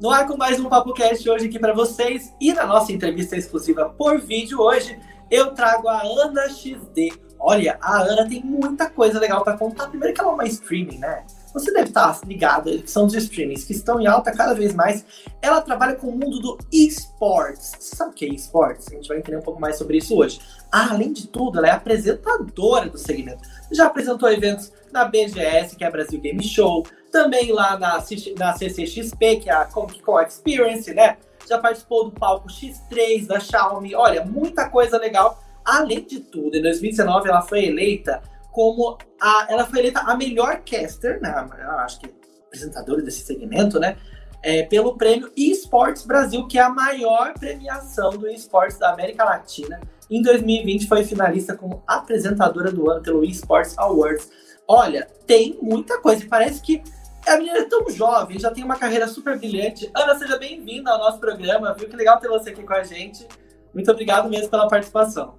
No ar com mais um Papo Cast hoje aqui para vocês e na nossa entrevista exclusiva por vídeo hoje eu trago a Ana XD. Olha, a Ana tem muita coisa legal para contar. Primeiro que ela é uma streaming, né? Você deve estar ligado, são os streamings que estão em alta cada vez mais. Ela trabalha com o mundo do esportes. Você sabe o que é esportes? A gente vai entender um pouco mais sobre isso hoje. Ah, além de tudo, ela é apresentadora do segmento. Já apresentou eventos na BGS, que é a Brasil Game Show, também lá na, na CCXP, que é a Comic Con Experience, né? Já participou do palco X3 da Xiaomi. Olha, muita coisa legal. Além de tudo, em 2019 ela foi eleita como a, ela foi eleita a melhor caster, né? Eu acho que apresentadora desse segmento, né? É, pelo prêmio eSports Brasil, que é a maior premiação do esportes da América Latina. Em 2020 foi finalista como apresentadora do ano pelo eSports Awards. Olha, tem muita coisa. Parece que a menina é tão jovem, já tem uma carreira super brilhante. Ana, seja bem-vinda ao nosso programa, viu? Que legal ter você aqui com a gente. Muito obrigado mesmo pela participação.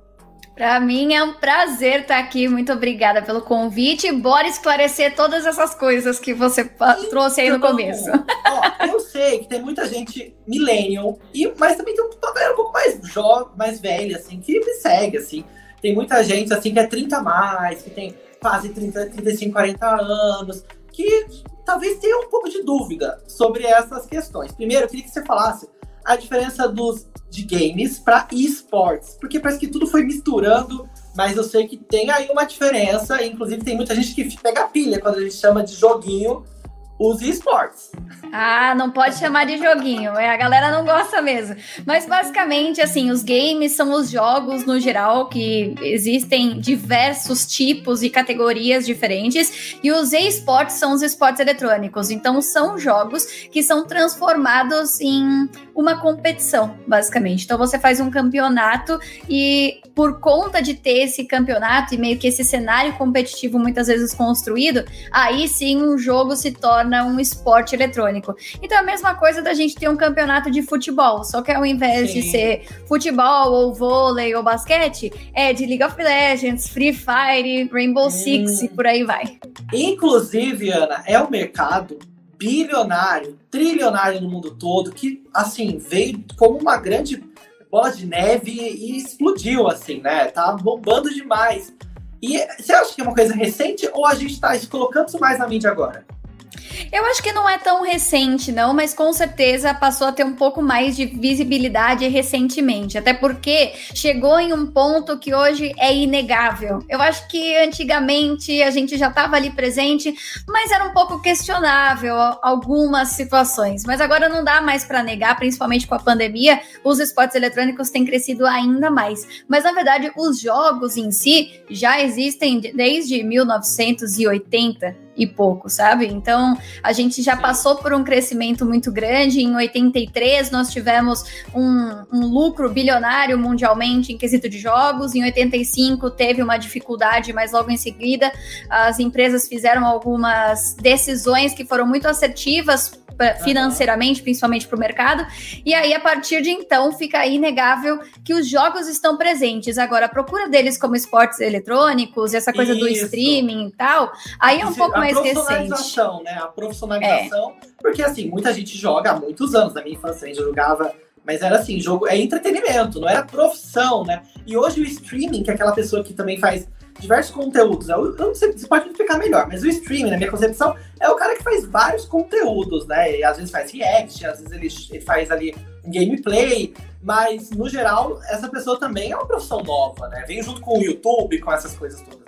Para mim é um prazer estar aqui. Muito obrigada pelo convite. Bora esclarecer todas essas coisas que você então, trouxe aí no começo. Ó, eu sei que tem muita gente millennial, e, mas também tem uma galera um pouco mais jovem, mais velha, assim, que me segue, assim. Tem muita gente, assim, que é 30 a mais, que tem quase 30, 35, 40 anos, que talvez tenha um pouco de dúvida sobre essas questões. Primeiro, eu queria que você falasse a diferença dos de games para esportes, porque parece que tudo foi misturando, mas eu sei que tem aí uma diferença, inclusive tem muita gente que pega pilha quando a gente chama de joguinho os esportes. Ah, não pode chamar de joguinho, é, a galera não gosta mesmo. Mas basicamente, assim, os games são os jogos no geral, que existem diversos tipos e categorias diferentes, e os esportes são os esportes eletrônicos. Então, são jogos que são transformados em uma competição, basicamente. Então, você faz um campeonato e por conta de ter esse campeonato e meio que esse cenário competitivo muitas vezes construído, aí sim um jogo se torna torna um esporte eletrônico. Então é a mesma coisa da gente ter um campeonato de futebol, só que ao invés Sim. de ser futebol ou vôlei ou basquete, é de League of Legends, Free Fire, Rainbow hum. Six e por aí vai. Inclusive, Ana, é um mercado bilionário, trilionário no mundo todo, que assim veio como uma grande bola de neve e explodiu assim, né? Tá bombando demais. E você acha que é uma coisa recente ou a gente está colocando isso mais na mídia agora? Eu acho que não é tão recente, não, mas com certeza passou a ter um pouco mais de visibilidade recentemente. Até porque chegou em um ponto que hoje é inegável. Eu acho que antigamente a gente já estava ali presente, mas era um pouco questionável algumas situações. Mas agora não dá mais para negar, principalmente com a pandemia, os esportes eletrônicos têm crescido ainda mais. Mas na verdade, os jogos em si já existem desde 1980 e pouco, sabe? Então, a gente já passou por um crescimento muito grande. Em 83, nós tivemos um, um lucro bilionário mundialmente em quesito de jogos. Em 85, teve uma dificuldade, mas logo em seguida, as empresas fizeram algumas decisões que foram muito assertivas financeiramente, principalmente para o mercado. E aí, a partir de então, fica inegável que os jogos estão presentes. Agora, a procura deles como esportes eletrônicos, essa coisa Isso. do streaming e tal, aí é um pouco mais recente. A profissionalização, né? A profissionalização. É. Porque, assim, muita gente joga há muitos anos. Na minha infância, a gente jogava mas era assim, jogo é entretenimento, não era profissão, né? E hoje o streaming, que é aquela pessoa que também faz diversos conteúdos. Eu, não sei, você pode explicar melhor, mas o streaming, na minha concepção, é o cara que faz vários conteúdos, né? E às vezes faz react, às vezes ele, ele faz ali gameplay, mas no geral, essa pessoa também é uma profissão nova, né? Vem junto com o YouTube, com essas coisas todas?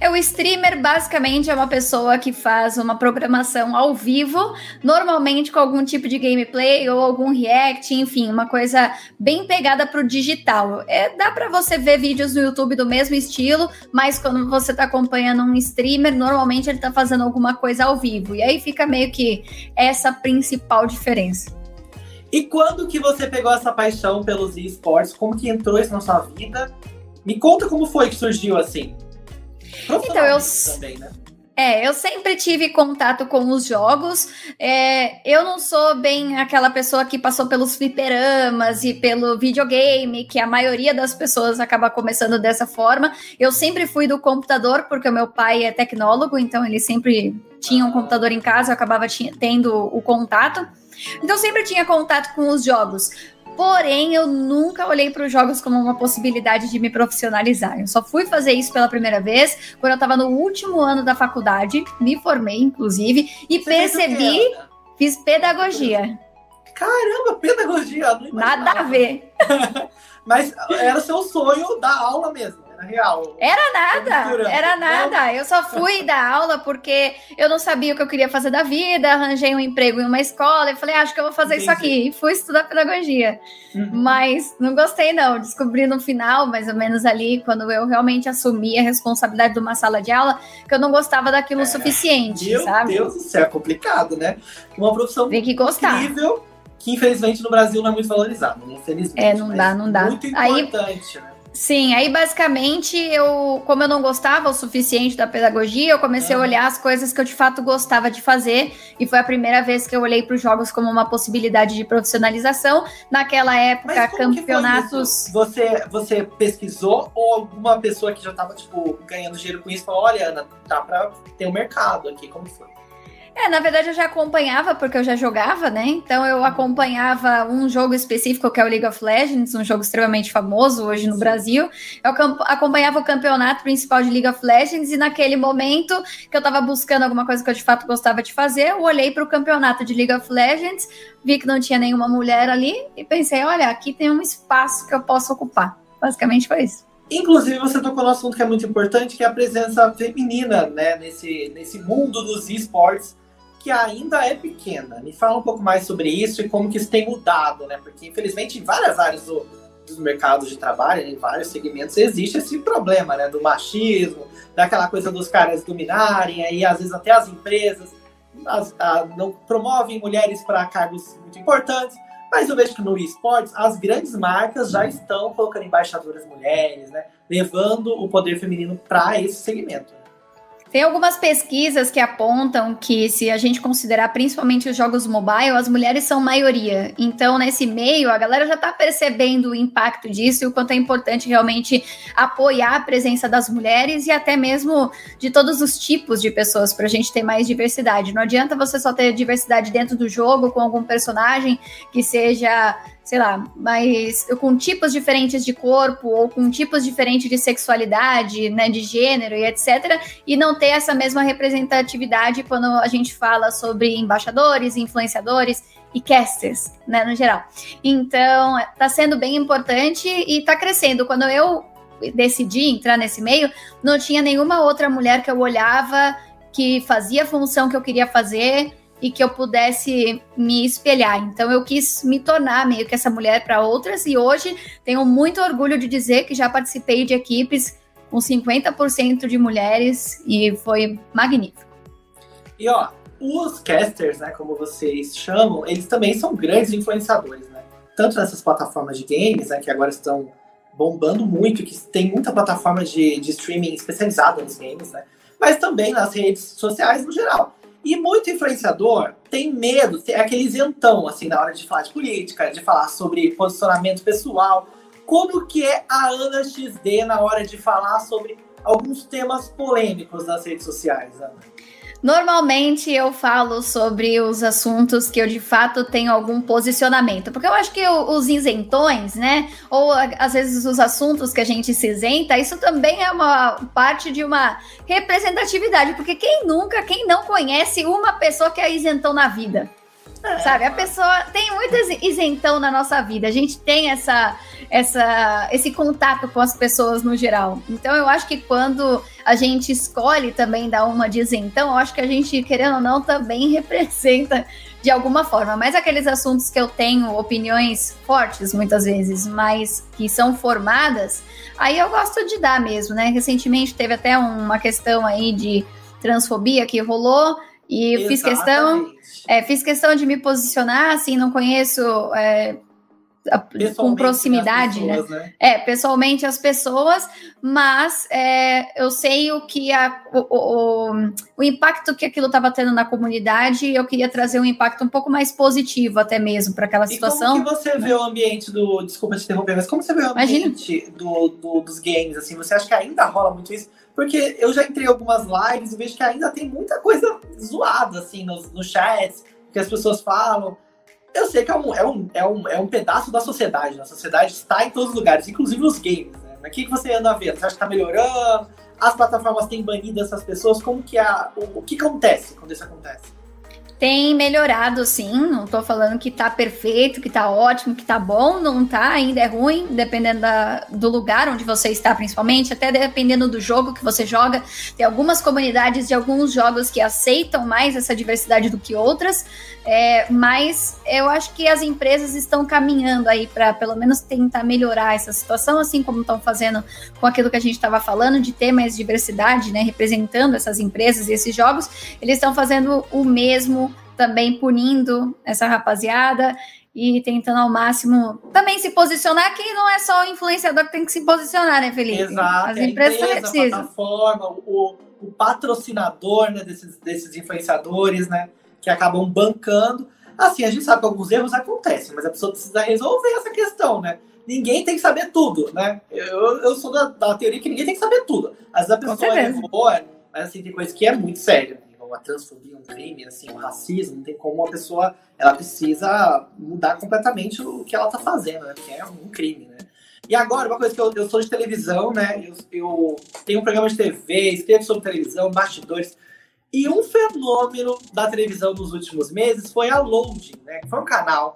É o streamer basicamente é uma pessoa que faz uma programação ao vivo, normalmente com algum tipo de gameplay ou algum react, enfim, uma coisa bem pegada pro digital. É, dá para você ver vídeos no YouTube do mesmo estilo, mas quando você tá acompanhando um streamer, normalmente ele tá fazendo alguma coisa ao vivo. E aí fica meio que essa principal diferença. E quando que você pegou essa paixão pelos esportes? Como que entrou isso na sua vida? Me conta como foi que surgiu assim. Então, eu. Também, né? É, eu sempre tive contato com os jogos. É, eu não sou bem aquela pessoa que passou pelos fliperamas e pelo videogame, que a maioria das pessoas acaba começando dessa forma. Eu sempre fui do computador, porque o meu pai é tecnólogo, então ele sempre tinha um computador em casa, eu acabava tendo o contato. Então sempre tinha contato com os jogos. Porém, eu nunca olhei para os jogos como uma possibilidade de me profissionalizar. Eu só fui fazer isso pela primeira vez quando eu estava no último ano da faculdade, me formei, inclusive, e Você percebi, fiz pedagogia. Caramba, pedagogia! Nada a ver. Mas era seu sonho da aula mesmo era real. Era nada, era nada. Eu só fui dar aula porque eu não sabia o que eu queria fazer da vida, arranjei um emprego em uma escola e falei, ah, acho que eu vou fazer Entendi. isso aqui. E fui estudar pedagogia. Uhum. Mas não gostei, não. Descobri no final, mais ou menos ali, quando eu realmente assumi a responsabilidade de uma sala de aula, que eu não gostava daquilo o é. suficiente, Meu sabe? Meu Deus do céu, é complicado, né? Uma profissão Tem que gostar. incrível que infelizmente no Brasil não é muito valorizado, né? infelizmente. É, não dá, não dá. Muito importante, Aí, né? Sim, aí basicamente eu, como eu não gostava o suficiente da pedagogia, eu comecei a olhar as coisas que eu de fato gostava de fazer, e foi a primeira vez que eu olhei para os jogos como uma possibilidade de profissionalização. Naquela época, campeonatos. Você, você pesquisou ou alguma pessoa que já estava tipo ganhando dinheiro com isso falou: olha, Ana, dá para ter um mercado aqui? Como foi? É, na verdade eu já acompanhava, porque eu já jogava, né? Então eu acompanhava um jogo específico que é o League of Legends, um jogo extremamente famoso hoje no. Brasil. Eu acompanhava o campeonato principal de League of Legends e naquele momento que eu tava buscando alguma coisa que eu de fato gostava de fazer, eu olhei para o campeonato de League of Legends, vi que não tinha nenhuma mulher ali e pensei, olha, aqui tem um espaço que eu posso ocupar. Basicamente foi isso. Inclusive, você tocou no assunto que é muito importante, que é a presença feminina né, nesse, nesse mundo dos esportes que ainda é pequena. Me fala um pouco mais sobre isso e como que isso tem mudado, né? Porque, infelizmente, em várias áreas do, dos mercados de trabalho, em vários segmentos, existe esse problema, né? Do machismo, daquela coisa dos caras dominarem, aí às vezes até as empresas as, a, não promovem mulheres para cargos muito importantes. Mas eu vejo que no esportes, as grandes marcas já estão colocando embaixadoras mulheres, né? Levando o poder feminino para esse segmento. Tem algumas pesquisas que apontam que, se a gente considerar principalmente os jogos mobile, as mulheres são maioria. Então, nesse meio, a galera já está percebendo o impacto disso e o quanto é importante realmente apoiar a presença das mulheres e até mesmo de todos os tipos de pessoas, para a gente ter mais diversidade. Não adianta você só ter diversidade dentro do jogo com algum personagem que seja sei lá, mas com tipos diferentes de corpo ou com tipos diferentes de sexualidade, né, de gênero e etc, e não ter essa mesma representatividade quando a gente fala sobre embaixadores, influenciadores e casters, né, no geral. Então, tá sendo bem importante e tá crescendo. Quando eu decidi entrar nesse meio, não tinha nenhuma outra mulher que eu olhava que fazia a função que eu queria fazer e que eu pudesse me espelhar. Então eu quis me tornar meio que essa mulher para outras e hoje tenho muito orgulho de dizer que já participei de equipes com 50% de mulheres e foi magnífico. E ó, os casters, né, como vocês chamam, eles também são grandes influenciadores, né? Tanto nessas plataformas de games, né, que agora estão bombando muito, que tem muita plataforma de, de streaming especializada nos games, né? Mas também nas redes sociais no geral. E muito influenciador tem medo, é aquele isentão, assim, na hora de falar de política, de falar sobre posicionamento pessoal. Como que é a Ana XD na hora de falar sobre alguns temas polêmicos nas redes sociais, Ana? Normalmente eu falo sobre os assuntos que eu de fato tenho algum posicionamento, porque eu acho que os isentões, né, ou às vezes os assuntos que a gente se isenta, isso também é uma parte de uma representatividade, porque quem nunca, quem não conhece uma pessoa que é isentão na vida? Sabe, a pessoa tem muito isentão na nossa vida. A gente tem essa, essa, esse contato com as pessoas no geral. Então, eu acho que quando a gente escolhe também dar uma de isentão, eu acho que a gente, querendo ou não, também representa de alguma forma. Mas aqueles assuntos que eu tenho opiniões fortes, muitas vezes, mas que são formadas, aí eu gosto de dar mesmo, né? Recentemente teve até uma questão aí de transfobia que rolou. E fiz questão, é, fiz questão de me posicionar, assim, não conheço é, com proximidade, né? pessoas, né? né? É, pessoalmente as pessoas, mas é, eu sei o que a, o, o, o impacto que aquilo estava tendo na comunidade e eu queria trazer um impacto um pouco mais positivo até mesmo para aquela situação. E como que você vê o ambiente do, desculpa te interromper, mas como você vê o ambiente do, do, dos games, assim, você acha que ainda rola muito isso? Porque eu já entrei em algumas lives e vejo que ainda tem muita coisa zoada, assim, nos, nos chats, que as pessoas falam. Eu sei que é um, é um, é um, é um pedaço da sociedade, né? a sociedade está em todos os lugares, inclusive os games, né? Mas o que, que você anda vendo? Você acha que está melhorando? As plataformas têm banido essas pessoas? Como que é o, o que acontece quando isso acontece? Tem melhorado, sim. Não tô falando que tá perfeito, que tá ótimo, que tá bom. Não tá, ainda é ruim, dependendo da, do lugar onde você está, principalmente. Até dependendo do jogo que você joga. Tem algumas comunidades de alguns jogos que aceitam mais essa diversidade do que outras. É, mas eu acho que as empresas estão caminhando aí para pelo menos tentar melhorar essa situação, assim como estão fazendo com aquilo que a gente estava falando, de ter mais diversidade, né? Representando essas empresas e esses jogos. Eles estão fazendo o mesmo também punindo essa rapaziada e tentando ao máximo também se posicionar, que não é só o influenciador que tem que se posicionar, né, Felipe? Exato. As empresas também precisam. A plataforma, o, o patrocinador né, desses, desses influenciadores, né, que acabam bancando. Assim, a gente sabe que alguns erros acontecem, mas a pessoa precisa resolver essa questão, né? Ninguém tem que saber tudo, né? Eu, eu sou da, da teoria que ninguém tem que saber tudo. Às vezes a pessoa errou, mas assim, tem coisa que é muito séria a transfobia, um crime, assim, um racismo, não tem como a pessoa, ela precisa mudar completamente o que ela está fazendo, né? Porque é um crime, né? E agora, uma coisa que eu, eu sou de televisão, né? Eu, eu tenho um programa de TV, escrevo sobre televisão, bastidores. E um fenômeno da televisão nos últimos meses foi a Loading, né? Foi um canal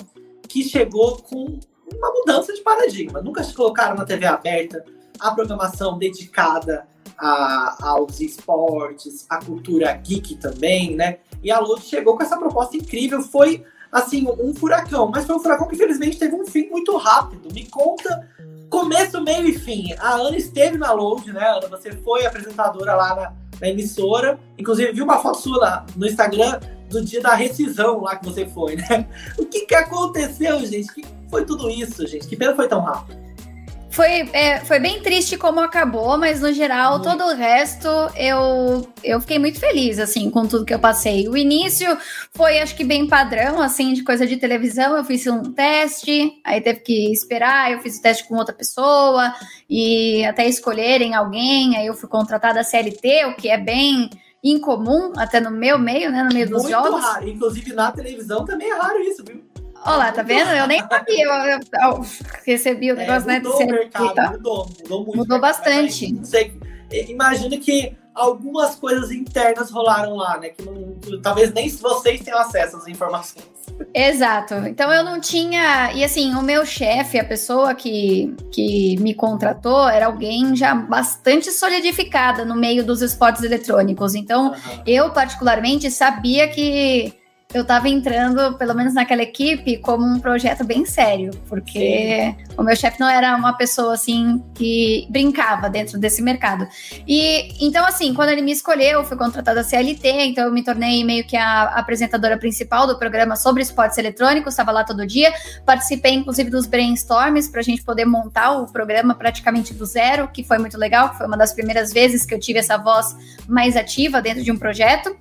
que chegou com uma mudança de paradigma. Nunca se colocaram na TV aberta a programação dedicada a, aos esportes, a cultura geek também, né? E a Load chegou com essa proposta incrível, foi assim, um furacão, mas foi um furacão que infelizmente teve um fim muito rápido. Me conta começo, meio e fim. A Ana esteve na Load, né, Ana? Você foi apresentadora lá na, na emissora. Inclusive, vi uma foto sua lá no Instagram do dia da rescisão lá que você foi, né? O que, que aconteceu, gente? O que foi tudo isso, gente? Que pena foi tão rápido. Foi, é, foi bem triste como acabou, mas no geral, muito. todo o resto eu, eu fiquei muito feliz, assim, com tudo que eu passei. O início foi, acho que, bem padrão, assim, de coisa de televisão. Eu fiz um teste, aí teve que esperar, eu fiz o teste com outra pessoa, e até escolherem alguém, aí eu fui contratada a CLT, o que é bem incomum, até no meu meio, né, no meio dos muito jogos. Raro. Inclusive na televisão também é raro isso, viu? Olá, tá vendo? Eu nem sabia. Eu, eu, eu recebi o é, negócio, é, mudou né? De o mercado, mudou, mudou muito. Mudou bastante. Você, imagina que algumas coisas internas rolaram lá, né? Que não, talvez nem vocês tenham acesso às informações. Exato. Então eu não tinha. E assim, o meu chefe, a pessoa que, que me contratou, era alguém já bastante solidificada no meio dos esportes eletrônicos. Então, uhum. eu, particularmente, sabia que eu estava entrando, pelo menos naquela equipe, como um projeto bem sério, porque Sim. o meu chefe não era uma pessoa assim que brincava dentro desse mercado. E então, assim, quando ele me escolheu, eu fui contratada a CLT, então eu me tornei meio que a apresentadora principal do programa sobre esportes eletrônicos, estava lá todo dia. Participei, inclusive, dos brainstorms para a gente poder montar o programa praticamente do zero, que foi muito legal, que foi uma das primeiras vezes que eu tive essa voz mais ativa dentro de um projeto.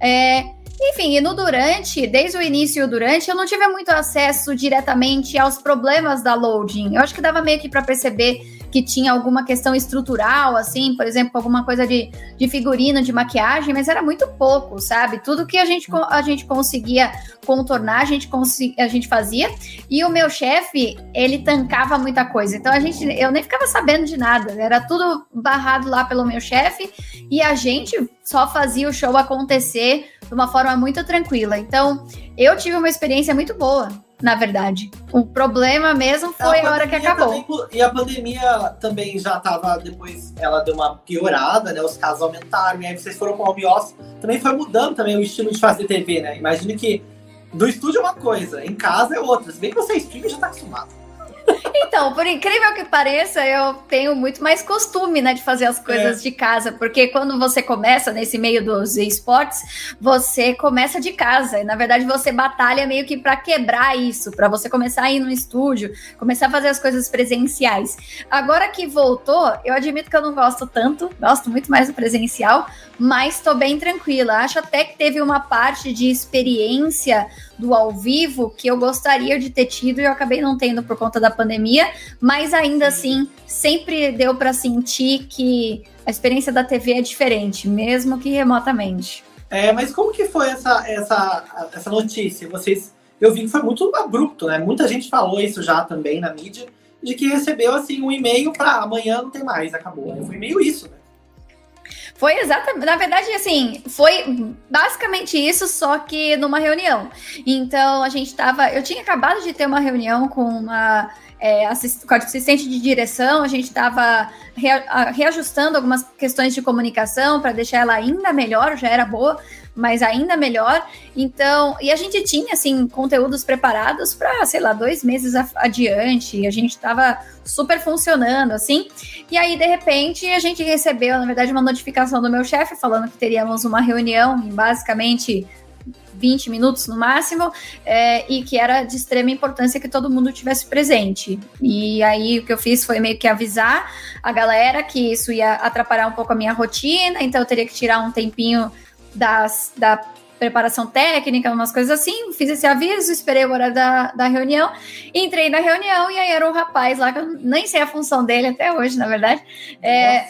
É, enfim, e no durante, desde o início e o durante, eu não tive muito acesso diretamente aos problemas da loading. Eu acho que dava meio que para perceber que tinha alguma questão estrutural, assim, por exemplo, alguma coisa de, de figurino, de maquiagem, mas era muito pouco, sabe? Tudo que a gente, a gente conseguia contornar, a gente, a gente fazia. E o meu chefe, ele tancava muita coisa. Então a gente, eu nem ficava sabendo de nada. Era tudo barrado lá pelo meu chefe e a gente só fazia o show acontecer de uma forma muito tranquila. Então, eu tive uma experiência muito boa, na verdade. O problema mesmo foi a, a hora que acabou. Também, e a pandemia também já estava depois, ela deu uma piorada, né? Os casos aumentaram, e aí vocês foram com o home office. Também foi mudando também o estilo de fazer TV, né? Imagine que do estúdio é uma coisa, em casa é outra. Se bem que você é streamer já tá acostumado. Então, por incrível que pareça, eu tenho muito mais costume, né, de fazer as coisas é. de casa, porque quando você começa nesse meio dos esportes, você começa de casa, e na verdade você batalha meio que para quebrar isso, para você começar a ir no estúdio, começar a fazer as coisas presenciais. Agora que voltou, eu admito que eu não gosto tanto, gosto muito mais do presencial, mas tô bem tranquila. Acho até que teve uma parte de experiência do ao vivo que eu gostaria de ter tido e eu acabei não tendo por conta da pandemia, mas ainda assim sempre deu para sentir que a experiência da TV é diferente, mesmo que remotamente. É, mas como que foi essa, essa, essa notícia? Vocês, eu vi que foi muito abrupto, né? Muita gente falou isso já também na mídia, de que recebeu assim um e-mail para amanhã não tem mais, acabou. Foi meio isso, né? Foi exatamente, na verdade, assim, foi basicamente isso, só que numa reunião. Então, a gente tava, eu tinha acabado de ter uma reunião com uma é, assist, assistente de direção, a gente estava reajustando algumas questões de comunicação para deixar ela ainda melhor, já era boa, mas ainda melhor. Então, e a gente tinha, assim, conteúdos preparados para, sei lá, dois meses adiante, a gente estava super funcionando, assim. E aí, de repente, a gente recebeu, na verdade, uma notificação do meu chefe falando que teríamos uma reunião em basicamente 20 minutos no máximo, é, e que era de extrema importância que todo mundo tivesse presente. E aí o que eu fiz foi meio que avisar a galera que isso ia atrapalhar um pouco a minha rotina, então eu teria que tirar um tempinho das, da preparação técnica, umas coisas assim. Fiz esse aviso, esperei o horário da, da reunião, entrei na reunião e aí era um rapaz lá, que eu nem sei a função dele até hoje, na verdade. É,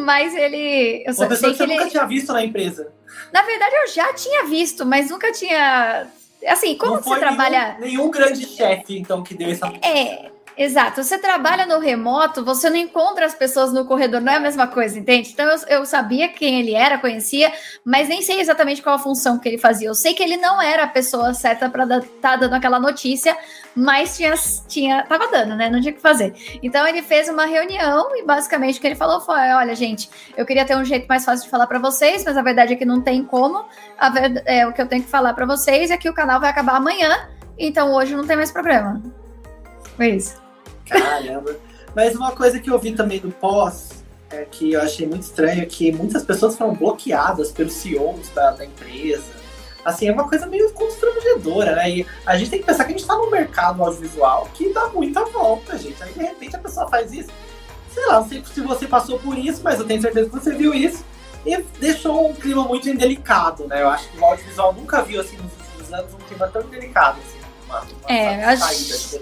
mas ele. Eu Uma pessoa que você ele... nunca tinha visto na empresa. Na verdade, eu já tinha visto, mas nunca tinha. Assim, como você trabalha. Nenhum, nenhum grande chefe, então, que deu essa. É, Exato. Você trabalha no remoto, você não encontra as pessoas no corredor, não é a mesma coisa, entende? Então eu, eu sabia quem ele era, conhecia, mas nem sei exatamente qual a função que ele fazia. Eu sei que ele não era a pessoa certa para estar tá dando aquela notícia, mas tinha, tinha, tava dando, né? Não tinha o que fazer. Então ele fez uma reunião e basicamente o que ele falou foi: olha, gente, eu queria ter um jeito mais fácil de falar para vocês, mas a verdade é que não tem como. Verdade, é, o que eu tenho que falar para vocês é que o canal vai acabar amanhã, então hoje não tem mais problema. Foi isso. Caramba. Mas uma coisa que eu vi também do pós, é, que eu achei muito estranho, é que muitas pessoas foram bloqueadas pelos CEOs da, da empresa. Assim, é uma coisa meio constrangedora, né? E a gente tem que pensar que a gente tá num mercado audiovisual que dá muita volta, gente. Aí, de repente, a pessoa faz isso. Sei lá, não sei se você passou por isso, mas eu tenho certeza que você viu isso. E deixou um clima muito indelicado, né? Eu acho que o audiovisual nunca viu, assim, nos últimos anos, um clima tão delicado, assim. Uma, uma é, acho...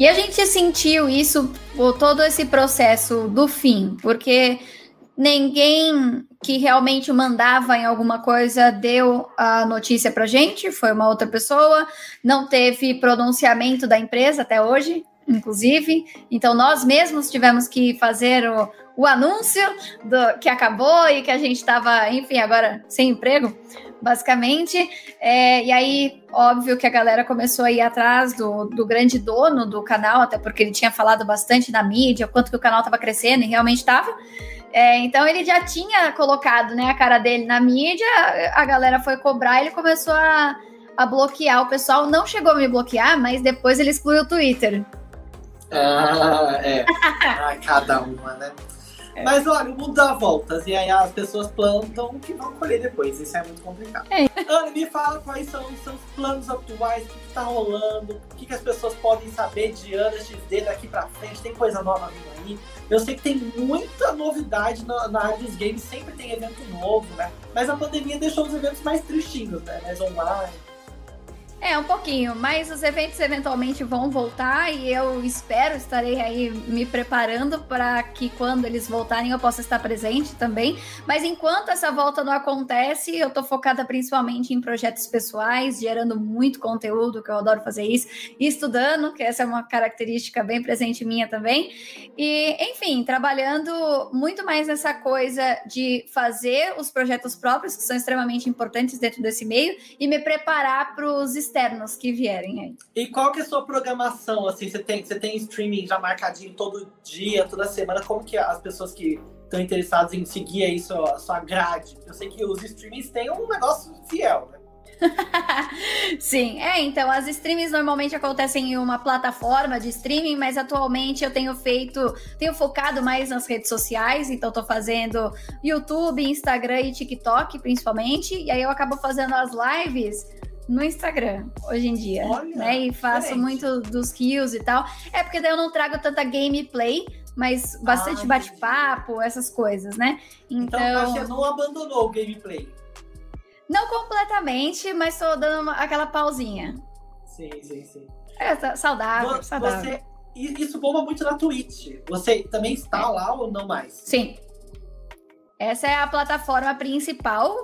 E a gente sentiu isso, todo esse processo do fim, porque ninguém que realmente mandava em alguma coisa deu a notícia pra gente, foi uma outra pessoa, não teve pronunciamento da empresa até hoje, inclusive. Então nós mesmos tivemos que fazer o, o anúncio do que acabou e que a gente estava, enfim, agora sem emprego basicamente. É, e aí, óbvio que a galera começou a ir atrás do, do grande dono do canal, até porque ele tinha falado bastante na mídia, quanto que o canal estava crescendo, e realmente estava. É, então ele já tinha colocado né, a cara dele na mídia, a galera foi cobrar e ele começou a, a bloquear o pessoal. Não chegou a me bloquear, mas depois ele excluiu o Twitter. Ah, é. ah, cada uma, né? É. Mas olha, o mundo dá voltas e aí as pessoas plantam o que vão colher depois. Isso é muito complicado. É. Ana, me fala quais são os seus planos atuais, o que, está rolando, o que, que, as pessoas podem saber de Ana XD daqui pra frente. Tem coisa nova vindo aí. Eu sei que tem muita novidade na, na área dos games, sempre tem evento novo, né? Mas a pandemia deixou os eventos mais tristinhos, né? Mais online. É, um pouquinho, mas os eventos eventualmente vão voltar e eu espero, estarei aí me preparando para que quando eles voltarem eu possa estar presente também. Mas enquanto essa volta não acontece, eu tô focada principalmente em projetos pessoais, gerando muito conteúdo, que eu adoro fazer isso, e estudando, que essa é uma característica bem presente minha também. E, enfim, trabalhando muito mais nessa coisa de fazer os projetos próprios, que são extremamente importantes dentro desse meio, e me preparar para os externos que vierem aí. E qual que é a sua programação? Assim, você tem, você tem streaming já marcadinho todo dia, toda semana? Como que as pessoas que estão interessadas em seguir aí sua, sua grade? Eu sei que os streamings têm um negócio fiel, né? Sim, é, então as streams normalmente acontecem em uma plataforma de streaming, mas atualmente eu tenho feito, tenho focado mais nas redes sociais, então tô fazendo YouTube, Instagram e TikTok principalmente, e aí eu acabo fazendo as lives no Instagram hoje em dia, Olha, né? E faço diferente. muito dos kills e tal. É porque daí eu não trago tanta gameplay, mas bastante ah, bate-papo, essas coisas, né? Então, então você não abandonou o gameplay. Não completamente, mas tô dando uma, aquela pausinha. Sim, sim, sim. É, tá saudável, você, saudável. isso bomba muito na Twitch. Você também está lá ou não mais? Sim. Essa é a plataforma principal,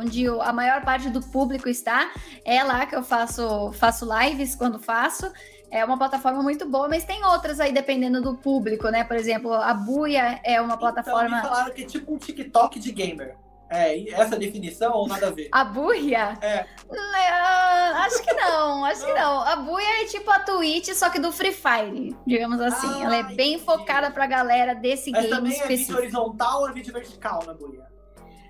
onde a maior parte do público está. É lá que eu faço, faço lives quando faço. É uma plataforma muito boa, mas tem outras aí dependendo do público, né? Por exemplo, a Buia é uma plataforma. Então, me falaram que é tipo um TikTok de gamer. É, essa definição ou nada a ver? A buia? É. acho que não, acho que não. A buia é tipo a Twitch, só que do Free Fire, digamos assim. Ah, Ela é bem entendi. focada pra galera desse Mas game também específico. é vídeo horizontal ou é vídeo vertical na buia?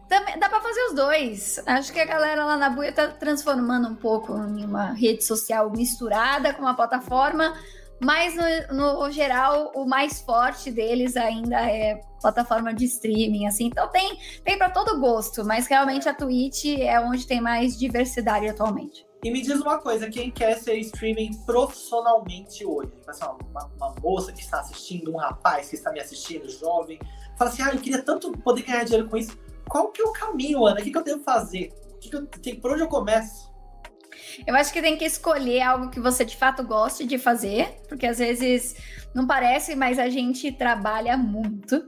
Também, dá pra fazer os dois. Acho que a galera lá na buia tá transformando um pouco em uma rede social misturada com uma plataforma mas, no, no geral, o mais forte deles ainda é plataforma de streaming, assim. Então tem, tem para todo gosto, mas realmente a Twitch é onde tem mais diversidade atualmente. E me diz uma coisa, quem quer ser streaming profissionalmente hoje? Uma, uma, moça que está assistindo, um rapaz que está me assistindo, jovem, fala assim, ah, eu queria tanto poder ganhar dinheiro com isso. Qual que é o caminho, Ana? O que, que eu devo fazer? O que que eu, que, por onde eu começo? Eu acho que tem que escolher algo que você de fato goste de fazer, porque às vezes não parece, mas a gente trabalha muito.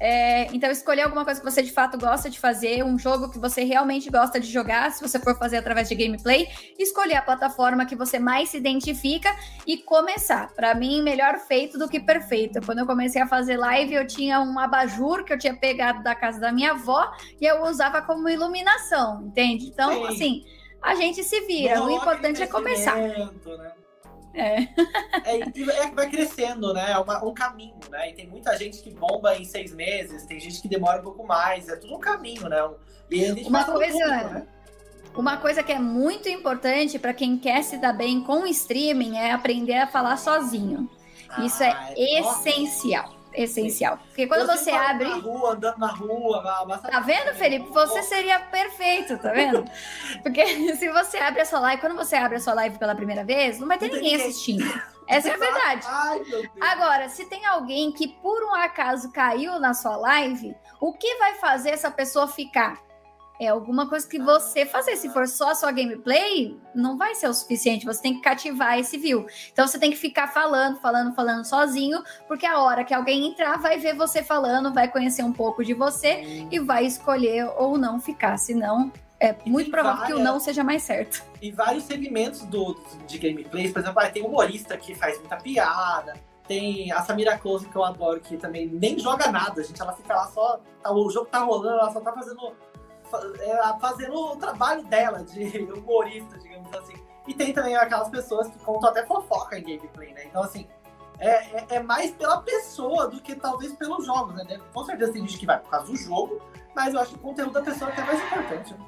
É, então, escolher alguma coisa que você de fato gosta de fazer, um jogo que você realmente gosta de jogar, se você for fazer através de gameplay, escolher a plataforma que você mais se identifica e começar. Para mim, melhor feito do que perfeito. Quando eu comecei a fazer live, eu tinha um abajur que eu tinha pegado da casa da minha avó e eu usava como iluminação, entende? Então, Sim. assim a gente se vira. o importante é começar. Né? É. é, é, vai crescendo, né? É uma, um caminho, né? E tem muita gente que bomba em seis meses, tem gente que demora um pouco mais, é tudo um caminho, né? E uma coisa, público, né? uma coisa que é muito importante para quem quer se dar bem com o streaming é aprender a falar sozinho. Isso é ah, é essencial essencial. Porque quando você abre. Na rua, andando na rua, Tá vendo, Felipe? Você seria perfeito, tá vendo? Porque se você abre a sua live, quando você abre a sua live pela primeira vez, não vai ter ninguém assistindo. Essa é a verdade. Ai, Agora, se tem alguém que por um acaso caiu na sua live, o que vai fazer essa pessoa ficar? É alguma coisa que você fazer. Se for só a sua gameplay, não vai ser o suficiente. Você tem que cativar esse view. Então você tem que ficar falando, falando, falando sozinho, porque a hora que alguém entrar, vai ver você falando, vai conhecer um pouco de você e vai escolher ou não ficar. Senão, é muito provável várias, que o não seja mais certo. E vários segmentos do, de gameplays, por exemplo, tem humorista que faz muita piada. Tem a Samira Close, que eu adoro, que também nem joga nada, gente. Ela fica lá só. Tá, o jogo tá rolando, ela só tá fazendo fazendo o trabalho dela de humorista, digamos assim. E tem também aquelas pessoas que contam até fofoca em gameplay, né? Então, assim, é, é, é, mais pela pessoa do que talvez pelos jogos, né? Com certeza tem gente que vai por causa do jogo, mas eu acho que o conteúdo da pessoa é mais importante. Né?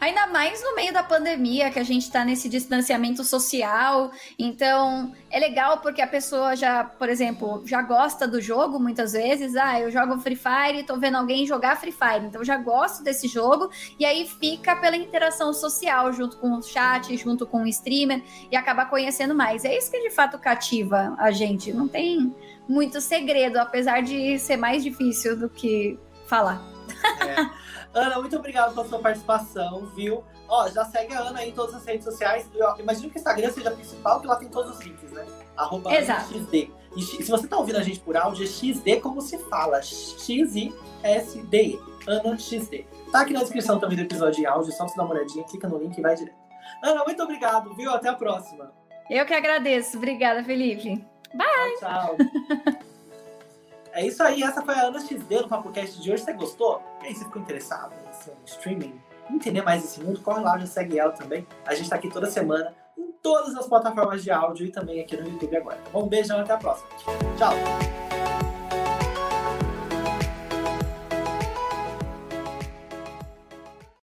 Ainda mais no meio da pandemia, que a gente está nesse distanciamento social. Então, é legal porque a pessoa já, por exemplo, já gosta do jogo muitas vezes. Ah, eu jogo Free Fire e tô vendo alguém jogar Free Fire. Então, já gosto desse jogo. E aí fica pela interação social, junto com o chat, junto com o streamer, e acaba conhecendo mais. É isso que de fato cativa a gente. Não tem muito segredo, apesar de ser mais difícil do que falar. É. Ana, muito obrigado pela sua participação, viu? Ó, já segue a Ana aí em todas as redes sociais. Eu imagino que o Instagram seja a principal, que lá tem todos os links, né? Arroba XD. E se você tá ouvindo a gente por áudio, é XD como se fala. X-I-S-D. Ana XD. Tá aqui na descrição também do episódio em áudio, só você dar uma olhadinha, clica no link e vai direto. Ana, muito obrigado, viu? Até a próxima. Eu que agradeço. Obrigada, Felipe. Bye! Tchau, tchau. É isso aí, essa foi a Ana XD no PapoCast de hoje. Você gostou? E aí, você ficou interessado em streaming? Entender mais esse mundo? Corre lá, já segue ela também. A gente tá aqui toda semana em todas as plataformas de áudio e também aqui no YouTube agora. Um beijão, até a próxima. Tchau!